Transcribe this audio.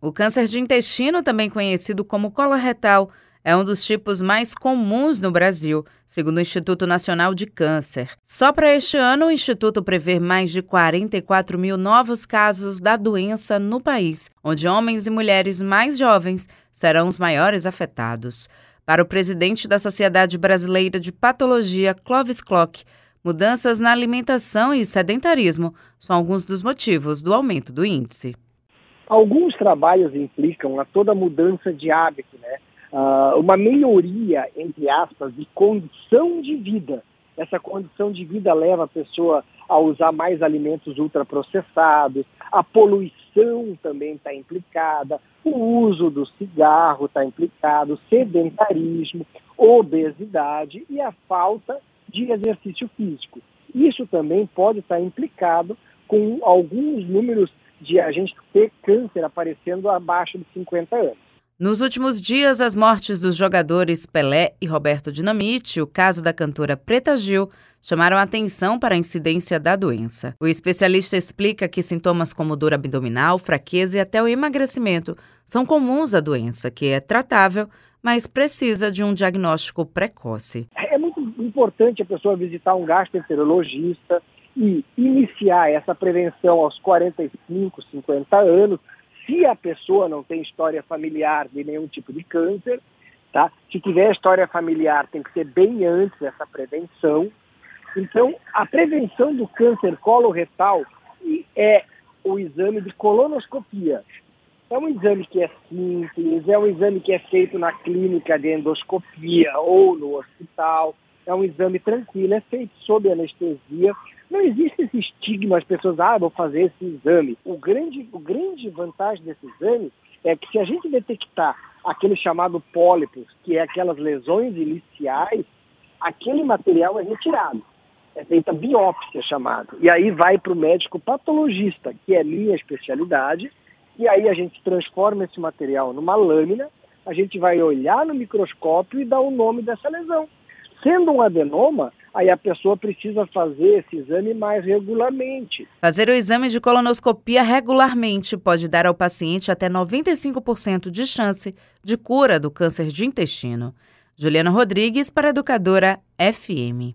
O câncer de intestino, também conhecido como coloretal, é um dos tipos mais comuns no Brasil, segundo o Instituto Nacional de Câncer. Só para este ano, o Instituto prevê mais de 44 mil novos casos da doença no país, onde homens e mulheres mais jovens serão os maiores afetados. Para o presidente da Sociedade Brasileira de Patologia, Clovis Clock, mudanças na alimentação e sedentarismo são alguns dos motivos do aumento do índice. Alguns trabalhos implicam a toda mudança de hábito, né? Uh, uma melhoria, entre aspas, de condição de vida. Essa condição de vida leva a pessoa a usar mais alimentos ultraprocessados, a poluição também está implicada, o uso do cigarro está implicado, sedentarismo, obesidade e a falta de exercício físico. Isso também pode estar implicado com alguns números de a gente ter câncer aparecendo abaixo de 50 anos. Nos últimos dias, as mortes dos jogadores Pelé e Roberto Dinamite, o caso da cantora Preta Gil, chamaram a atenção para a incidência da doença. O especialista explica que sintomas como dor abdominal, fraqueza e até o emagrecimento são comuns à doença, que é tratável, mas precisa de um diagnóstico precoce. É muito importante a pessoa visitar um gastroenterologista, e iniciar essa prevenção aos 45, 50 anos, se a pessoa não tem história familiar de nenhum tipo de câncer, tá? Se tiver história familiar, tem que ser bem antes dessa prevenção. Então, a prevenção do câncer coloretal é o exame de colonoscopia. É um exame que é simples, é um exame que é feito na clínica de endoscopia ou no hospital. É um exame tranquilo, é feito sob anestesia não existe esse estigma, as pessoas, ah, vou fazer esse exame. O grande, o grande vantagem desse exame é que se a gente detectar aquele chamado pólipos, que é aquelas lesões iniciais, aquele material é retirado. É feita biópsia chamado. E aí vai para o médico patologista, que é minha especialidade, e aí a gente transforma esse material numa lâmina, a gente vai olhar no microscópio e dar o nome dessa lesão. Sendo um adenoma, aí a pessoa precisa fazer esse exame mais regularmente. Fazer o exame de colonoscopia regularmente pode dar ao paciente até 95% de chance de cura do câncer de intestino. Juliana Rodrigues para a Educadora FM.